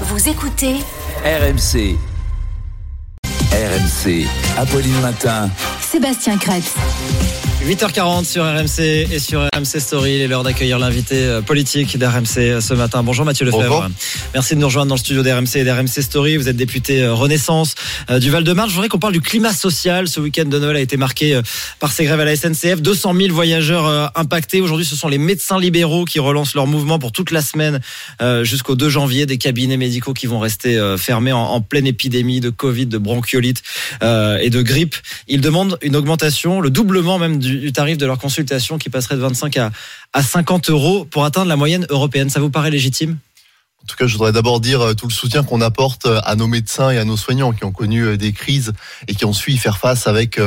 Vous écoutez RMC. RMC. Apolline Matin. Sébastien Krebs. 8h40 sur RMC et sur RMC Story. Il est l'heure d'accueillir l'invité euh, politique d'RMC euh, ce matin. Bonjour Mathieu Lefebvre. Bonjour. Merci de nous rejoindre dans le studio d'RMC et d'RMC Story. Vous êtes député euh, Renaissance du Val-de-Marne. Je voudrais qu'on parle du climat social. Ce week-end de Noël a été marqué par ces grèves à la SNCF. 200 000 voyageurs impactés. Aujourd'hui, ce sont les médecins libéraux qui relancent leur mouvement pour toute la semaine jusqu'au 2 janvier. Des cabinets médicaux qui vont rester fermés en, pleine épidémie de Covid, de bronchiolite et de grippe. Ils demandent une augmentation, le doublement même du, du tarif de leur consultation qui passerait de 25 à, à 50 euros pour atteindre la moyenne européenne. Ça vous paraît légitime? En tout cas, je voudrais d'abord dire euh, tout le soutien qu'on apporte euh, à nos médecins et à nos soignants qui ont connu euh, des crises et qui ont su y faire face avec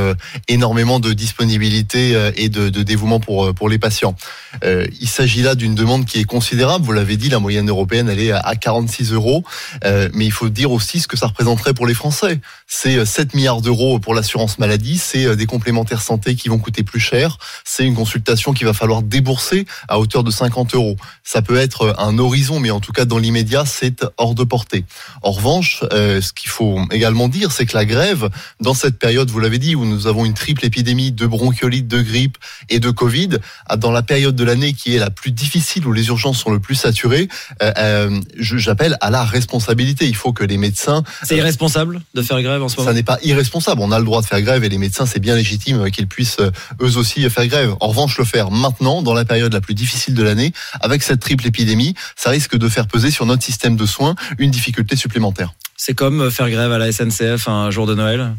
énormément de disponibilité et de, dévouement pour, pour les patients. Il s'agit là d'une demande qui est considérable. Vous l'avez dit, la moyenne européenne, elle est à 46 euros. Mais il faut dire aussi ce que ça représenterait pour les Français. C'est euh, 7 milliards d'euros pour l'assurance maladie. C'est des complémentaires santé qui vont coûter plus cher. C'est une consultation qu'il va falloir débourser à hauteur de 50 euros. Ça peut être un horizon, mais en tout cas dans c'est hors de portée. En revanche, euh, ce qu'il faut également dire, c'est que la grève, dans cette période, vous l'avez dit, où nous avons une triple épidémie de bronchiolite, de grippe et de Covid, dans la période de l'année qui est la plus difficile, où les urgences sont le plus saturées, euh, euh, j'appelle à la responsabilité. Il faut que les médecins C'est irresponsable de faire grève en ce moment? ça n'est pas irresponsable. On a le droit de faire grève et les médecins, c'est bien légitime qu'ils puissent eux aussi faire grève. En revanche, le faire maintenant, dans la période la plus difficile de l'année, avec cette triple épidémie, ça risque de faire peser sur notre système de soins une difficulté supplémentaire. C'est comme faire grève à la SNCF un jour de Noël.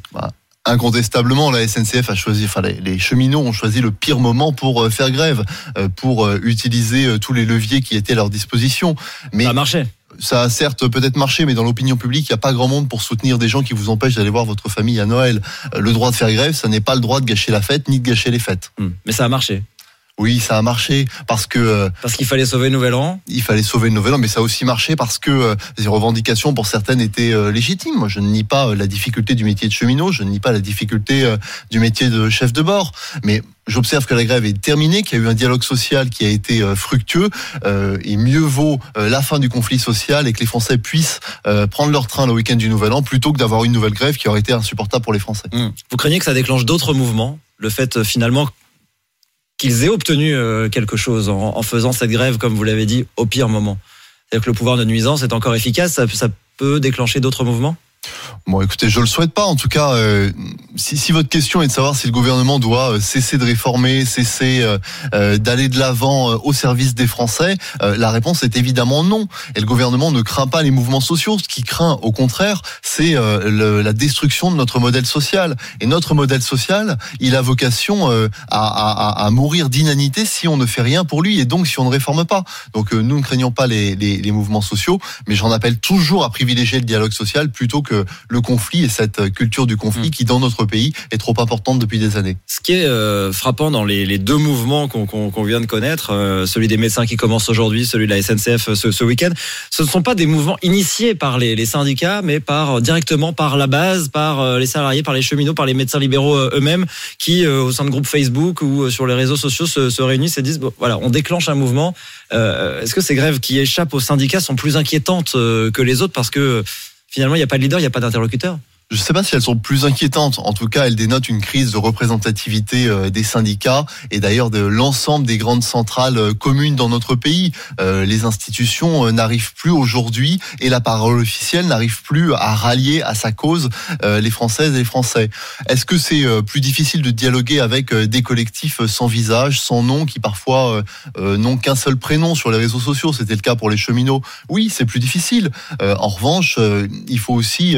Incontestablement, la SNCF a choisi, enfin les, cheminots ont choisi le pire moment pour euh, faire grève, euh, pour euh, utiliser tous les leviers qui étaient à leur disposition. Mais Ça a marché. ça a certes peut-être marché, mais dans l'opinion publique, il n'y a pas grand monde pour soutenir des gens qui vous empêchent d'aller voir votre famille à Noël. Le droit de faire grève, ça n'est pas le droit de gâcher la fête ni de gâcher les fêtes. Hmm. Mais ça a marché. Oui, ça a marché parce que euh, Parce qu'il fallait sauver Nouvel An. il fallait sauver le nouvel an, mais ça a aussi marché parce que euh, les revendications pour certaines étaient euh, légitimes. Moi, je ne nie pas la difficulté du métier de cheminot, je ne nie pas la difficulté du métier de chef de bord, mais J'observe que la grève est terminée, qu'il y a eu un dialogue social qui a été fructueux, euh, et mieux vaut la fin du conflit social et que les Français puissent euh, prendre leur train le week-end du Nouvel An plutôt que d'avoir une nouvelle grève qui aurait été insupportable pour les Français. Hmm. Vous craignez que ça déclenche d'autres mouvements? Le fait euh, finalement qu'ils aient obtenu euh, quelque chose en, en faisant cette grève, comme vous l'avez dit, au pire moment. C'est-à-dire que le pouvoir de nuisance est encore efficace, ça, ça peut déclencher d'autres mouvements? Bon, écoutez, je le souhaite pas. En tout cas, euh, si, si votre question est de savoir si le gouvernement doit euh, cesser de réformer, cesser euh, euh, d'aller de l'avant au service des Français, euh, la réponse est évidemment non. Et le gouvernement ne craint pas les mouvements sociaux. Ce qui craint, au contraire, c'est euh, le- la destruction de notre modèle social. Et notre modèle social, il a vocation à, à- à mourir d'inanité si on ne fait rien pour lui et donc si on ne réforme pas. Donc nous ne craignons pas les, les, les mouvements sociaux, mais j'en appelle toujours à privilégier le dialogue social plutôt que le conflit et cette culture du conflit Mm. qui dans notre pays est trop importante depuis des années. Ce qui est euh, frappant dans les, deux mouvements qu'on vient de connaître, euh, celui des médecins qui commence aujourd'hui, celui de la SNCF euh, ce, week-end, ce ne sont pas des mouvements initiés par les, syndicats, mais par directement par la base, par les salariés, par les cheminots, par les médecins libéraux eux-mêmes, qui au sein de groupes Facebook ou sur les réseaux sociaux se, se réunissent et disent voilà, on déclenche un mouvement. Est-ce que ces grèves qui échappent aux syndicats sont plus inquiétantes que les autres parce que finalement il n'y a pas de leader, il n'y a pas d'interlocuteur? Je ne sais pas si elles sont plus inquiétantes. En tout cas, elles dénotent une crise de représentativité euh, des syndicats et d'ailleurs de l'ensemble des grandes centrales euh, communes dans notre pays. Euh, Les institutions n'arrivent plus aujourd'hui et la parole officielle n'arrive plus à rallier à sa cause les Françaises et les Français. Est-ce que c'est plus difficile de dialoguer avec des collectifs sans visage, sans nom, qui parfois n'ont qu'un seul prénom sur les réseaux sociaux? C'était le cas pour les cheminots. Oui, c'est plus difficile. En revanche, il faut aussi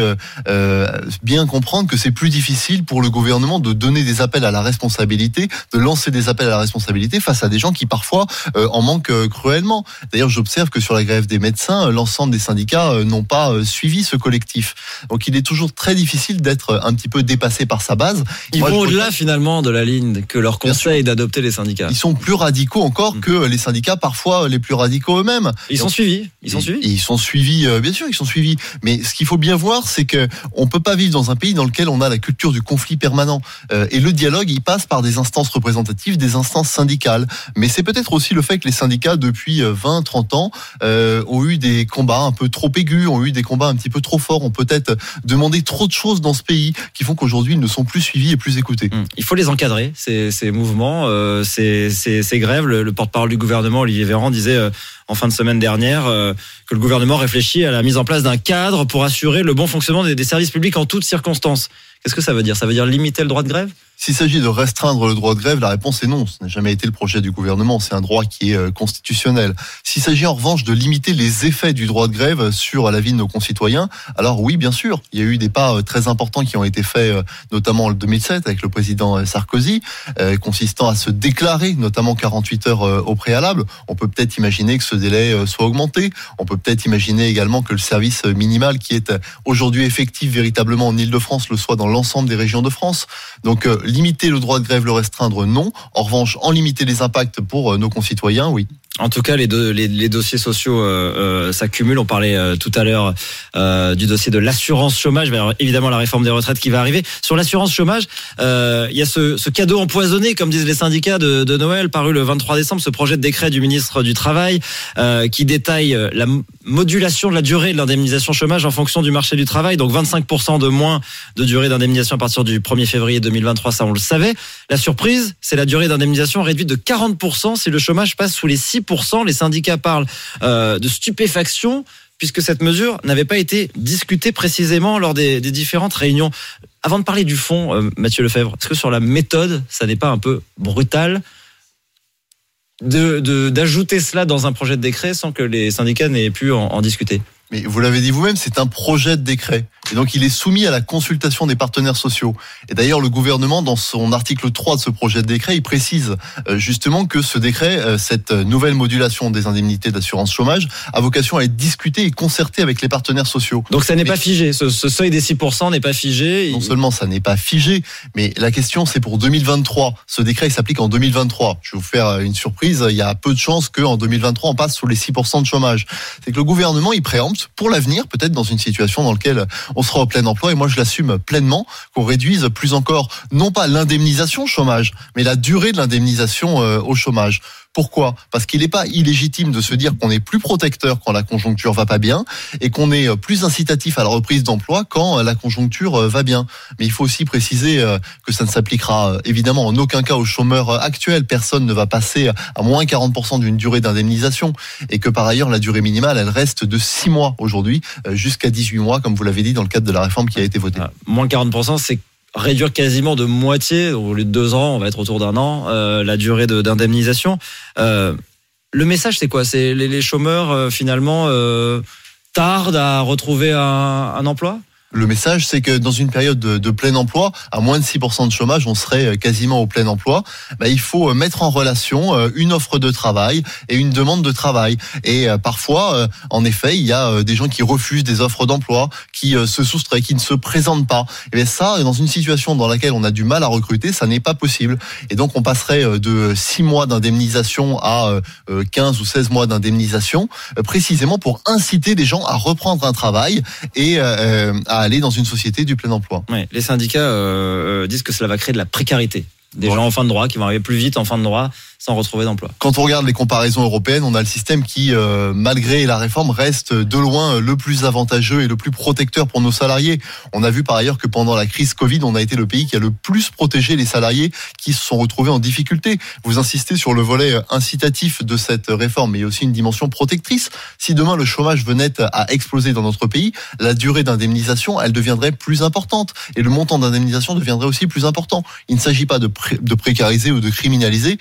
bien comprendre que c'est plus difficile pour le gouvernement de donner des appels à la responsabilité, de lancer des appels à la responsabilité face à des gens qui parfois euh, en manquent euh, cruellement. D'ailleurs, j'observe que sur la grève des médecins, euh, l'ensemble des syndicats n'ont pas suivi ce collectif. Donc il est toujours très difficile d'être un petit peu dépassé par sa base. Ils Moi, vont au-delà finalement de la ligne que leur conseil d'adopter les syndicats. Ils sont plus radicaux encore Mm. que les syndicats, parfois les plus radicaux eux-mêmes. Ils sont suivis. Ils sont suivis. ils sont suivis, bien sûr, ils sont suivis. Mais ce qu'il faut bien voir, c'est que on peut pas vivre dans un pays dans lequel on a la culture du conflit permanent. Euh, et le dialogue, il passe par des instances représentatives, des instances syndicales. Mais c'est peut-être aussi le fait que les syndicats, depuis 20, 30 ans, euh, ont eu des combats un peu trop aigus, ont eu des combats un petit peu trop forts, ont peut-être demandé trop de choses dans ce pays qui font qu'aujourd'hui ils ne sont plus suivis et plus écoutés. Hum. Il faut les encadrer, ces, mouvements, euh, ces, grèves. Le, le porte-parole du gouvernement, Olivier Véran, disait euh, en fin de semaine dernière euh, que le gouvernement réfléchit à la mise en place d'un cadre pour assurer le bon fonctionnement des, des services publics en toutes circonstances. Qu'est-ce que ça veut dire? Ça veut dire limiter le droit de grève? S'il s'agit de restreindre le droit de grève, la réponse est non. Ce n'a jamais été le projet du gouvernement. C'est un droit qui est euh, constitutionnel. S'il s'agit en revanche de limiter les effets du droit de grève sur la vie de nos concitoyens, alors oui, bien sûr, il y a eu des pas euh, très importants qui ont été faits, euh, notamment en 2007 avec le président Sarkozy, consistant à se déclarer, notamment 48 heures au préalable. On peut peut-être imaginer que ce délai soit augmenté. On peut peut-être imaginer également que le service minimal qui est aujourd'hui effectif véritablement en Ile-de-France le soit dans l'ensemble des régions de France. Donc limiter le droit de grève, le restreindre, non. En revanche, en limiter les impacts pour nos concitoyens, oui. En tout cas, les, deux, les, dossiers sociaux euh, euh, s'accumulent. On parlait euh, tout à l'heure du dossier de l'assurance chômage. Avoir évidemment la réforme des retraites qui va arriver. Sur l'assurance chômage, il y a ce, cadeau empoisonné, comme disent les syndicats de, de, Noël, paru le 23 décembre, ce projet de décret du ministre du Travail qui détaille la modulation de la durée de l'indemnisation chômage en fonction du marché du travail. Donc 25% de moins de durée d'indemnisation à partir du 1er février 2023, ça on le savait. La surprise, c'est la durée d'indemnisation réduite de 40% si le chômage passe sous les 6 les syndicats parlent euh, de stupéfaction puisque cette mesure n'avait pas été discutée précisément lors des, différentes réunions. Avant de parler du fond, euh, Mathieu Lefebvre, est-ce que sur la méthode, ça n'est pas un peu brutal d'ajouter cela dans un projet de décret sans que les syndicats n'aient pu en, en discuter? Mais vous l'avez dit vous-même, c'est un projet de décret. Et donc il est soumis à la consultation des partenaires sociaux. Et d'ailleurs, le gouvernement, dans son article 3 de ce projet de décret, il précise euh, justement que ce décret, euh, cette nouvelle modulation des indemnités d'assurance chômage, a vocation à être discutée et concertée avec les partenaires sociaux. Donc ça n'est pas figé, ce, ce, seuil des 6% n'est pas figé. Non seulement ça n'est pas figé, mais la question c'est pour 2023. Ce décret il s'applique en 2023. Je vais vous faire une surprise, il y a peu de chances qu'en 2023 on passe sous les 6% de chômage. C'est que le gouvernement il préempte pour l'avenir, peut-être dans une situation dans laquelle on sera au plein emploi. Et moi, je l'assume pleinement qu'on réduise plus encore, non pas l'indemnisation chômage, mais la durée de l'indemnisation euh, au chômage. Pourquoi? Parce qu'il n'est pas illégitime de se dire qu'on est plus protecteur quand la conjoncture va pas bien et qu'on est plus incitatif à la reprise d'emploi quand la conjoncture va bien. Mais il faut aussi préciser que ça ne s'appliquera évidemment en aucun cas aux chômeurs actuels. Personne ne va passer à moins 40% d'une durée d'indemnisation et que par ailleurs la durée minimale elle reste de 6 mois aujourd'hui jusqu'à 18 mois comme vous l'avez dit dans le cadre de la réforme qui a été votée. Moins 40% c'est réduire quasiment de moitié, au lieu de deux ans, on va être autour d'un an, euh, la durée d'indemnisation. Euh, le message, c'est quoi? C'est les, chômeurs, euh, finalement, euh, tardent à retrouver un, un emploi? Le message, c'est que dans une période de, plein emploi, à moins de 6% de chômage, on serait quasiment au plein emploi. Bah, il faut mettre en relation une offre de travail et une demande de travail. Et parfois, en effet, il y a des gens qui refusent des offres d'emploi, qui se soustraient, qui ne se présentent pas. Et bien ça, dans une situation dans laquelle on a du mal à recruter, ça n'est pas possible. Et donc, on passerait de 6 mois d'indemnisation à 15 ou 16 mois d'indemnisation, précisément pour inciter les gens à reprendre un travail et à aller dans une société du plein emploi. Ouais, les syndicats euh, disent que cela va créer de la précarité. Des ouais. gens en fin de droit qui vont arriver plus vite en fin de droit sans retrouver d'emploi. Quand on regarde les comparaisons européennes, on a le système qui, euh, malgré la réforme, reste de loin le plus avantageux et le plus protecteur pour nos salariés. On a vu par ailleurs que pendant la crise Covid, on a été le pays qui a le plus protégé les salariés qui se sont retrouvés en difficulté. Vous insistez sur le volet incitatif de cette réforme, mais il y a aussi une dimension protectrice. Si demain le chômage venait à exploser dans notre pays, la durée d'indemnisation, elle deviendrait plus importante et le montant d'indemnisation deviendrait aussi plus important. Il ne s'agit pas de, pré de précariser ou de criminaliser,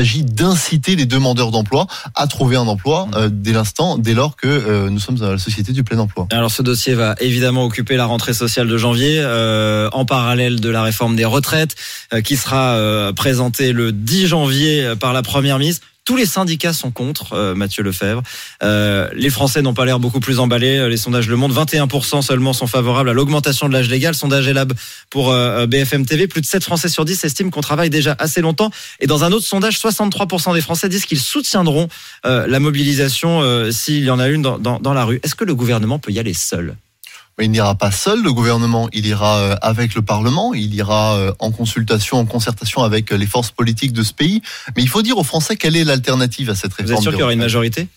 s'agit d'inciter les demandeurs d'emploi à trouver un emploi euh, dès l'instant, dès lors que euh, nous sommes dans la société du plein emploi. Alors ce dossier va évidemment occuper la rentrée sociale de janvier, euh, en parallèle de la réforme des retraites, qui sera présentée le 10 janvier par la Première ministre. Tous les syndicats sont contre, euh, Mathieu Lefebvre. Euh, les Français n'ont pas l'air beaucoup plus emballés. Les sondages le montrent. 21% seulement sont favorables à l'augmentation de l'âge légal. Sondage Elab pour euh, BFM TV. Plus de 7 Français sur 10 estiment qu'on travaille déjà assez longtemps. Et dans un autre sondage, 63% des Français disent qu'ils soutiendront euh, la mobilisation s'il y en a une dans la rue. Est-ce que le gouvernement peut y aller seul? Mais il n'ira pas seul, le gouvernement. Il ira euh, avec le Parlement. Il ira euh, en consultation, en concertation avec les forces politiques de ce pays. Mais il faut dire aux Français quelle est l'alternative à cette réforme. Vous êtes sûr qu'il y aura une majorité?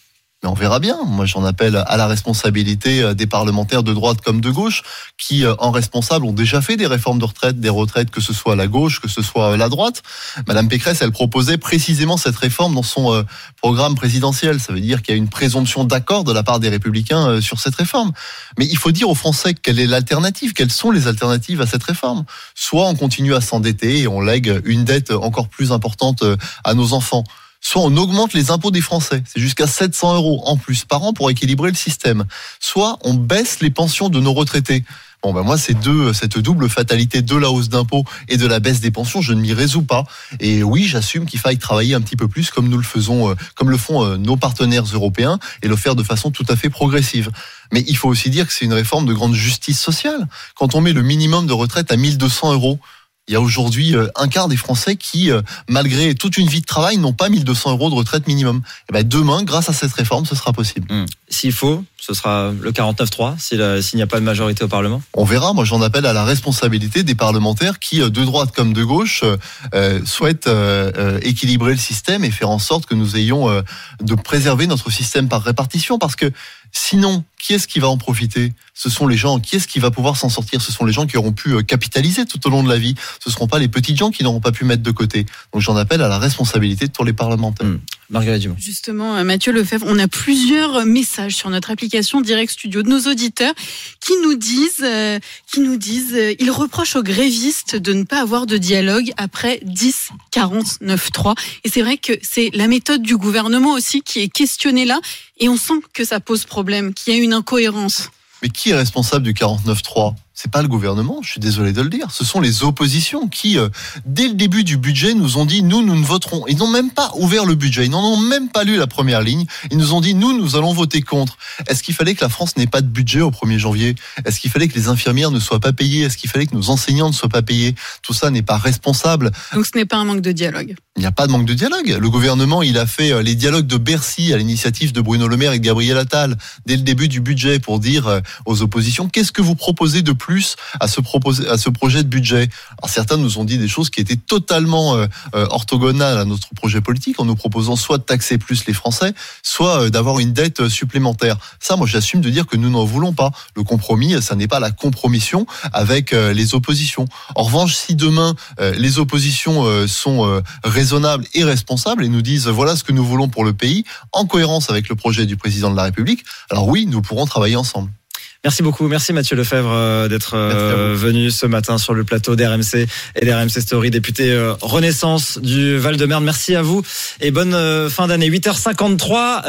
Mais on verra bien. Moi, j'en appelle à la responsabilité euh, des parlementaires de droite comme de gauche, qui, euh, en responsable, ont déjà fait des réformes de retraite, des retraites, que ce soit la gauche, que ce soit la droite. Madame Pécresse, elle proposait précisément cette réforme dans son euh, programme présidentiel. Ça veut dire qu'il y a une présomption d'accord de la part des républicains sur cette réforme. Mais il faut dire aux Français quelle est l'alternative, quelles sont les alternatives à cette réforme. Soit on continue à s'endetter et on lègue une dette encore plus importante à nos enfants soit on augmente les impôts des Français, c'est jusqu'à 700 euros en plus par an pour équilibrer le système, soit on baisse les pensions de nos retraités. Bon ben moi ces deux cette double fatalité de la hausse d'impôts et de la baisse des pensions, je ne m'y résous pas. Et oui, j'assume qu'il faille travailler un petit peu plus comme nous le faisons, euh, comme le font euh, nos partenaires européens et le faire de façon tout à fait progressive. Mais il faut aussi dire que c'est une réforme de grande justice sociale. Quand on met le minimum de retraite à 1200 euros, il y a aujourd'hui euh, un quart des Français qui, euh, malgré toute une vie de travail, n'ont pas 1200 euros de retraite minimum. Et ben demain, grâce à cette réforme, ce sera possible. Hmm. S'il faut, ce sera le 49-3 s'il n'y a pas de majorité au Parlement On verra. Moi, j'en appelle à la responsabilité des parlementaires qui, euh, de droite comme de gauche, souhaitent équilibrer le système et faire en sorte que nous ayons de préserver notre système par répartition. Parce que sinon, qui est-ce qui va en profiter? Ce sont les gens. Qui est-ce qui va pouvoir s'en sortir? Ce sont les gens qui auront pu euh, capitaliser tout au long de la vie. Ce ne seront pas les petits gens qui n'auront pas pu mettre de côté. Donc j'en appelle à la responsabilité de tous les parlementaires. Mmh. Marguerite Dumont. Justement, euh, Mathieu Lefebvre, on a plusieurs messages sur notre application Direct Studio de nos auditeurs qui nous disent, euh, qui nous disent, ils reprochent aux grévistes de ne pas avoir de dialogue après 10 49 3. Et c'est vrai que c'est la méthode du gouvernement aussi qui est questionnée là. Et on sent que ça pose problème, qu'il y a une incohérence. Mais qui est responsable du 49-3 c'est pas le gouvernement, je suis désolé de le dire. Ce sont les oppositions qui, euh, dès le début du budget, nous ont dit nous, nous ne voterons. Ils n'ont même pas ouvert le budget, ils n'en ont même pas lu la première ligne. Ils nous ont dit nous, nous allons voter contre. Est-ce qu'il fallait que la France n'ait pas de budget au 1er janvier? Est-ce qu'il fallait que les infirmières ne soient pas payées? Est-ce qu'il fallait que nos enseignants ne soient pas payés? Tout ça n'est pas responsable. Donc ce n'est pas un manque de dialogue. Il n'y a pas de manque de dialogue. Le gouvernement, il a fait euh, les dialogues de Bercy à l'initiative de Bruno Le Maire et de Gabriel Attal dès le début du budget pour dire euh, aux oppositions qu'est-ce que vous proposez de plus à ce projet de budget. Alors certains nous ont dit des choses qui étaient totalement euh, euh, orthogonales à notre projet politique en nous proposant soit de taxer plus les Français, soit euh, d'avoir une dette supplémentaire. Ça, moi, j'assume de dire que nous n'en voulons pas. Le compromis, ça n'est pas la compromission avec les oppositions. En revanche, si demain les oppositions sont raisonnables et responsables et nous disent voilà ce que nous voulons pour le pays, en cohérence avec le projet du président de la République, alors oui, nous pourrons travailler ensemble. Merci beaucoup. Merci Mathieu Lefebvre euh, d'être euh, venu ce matin sur le plateau d'RMC et d'RMC Story, député euh, Renaissance du Val-de-Marne. Merci à vous et bonne fin d'année. 8h53.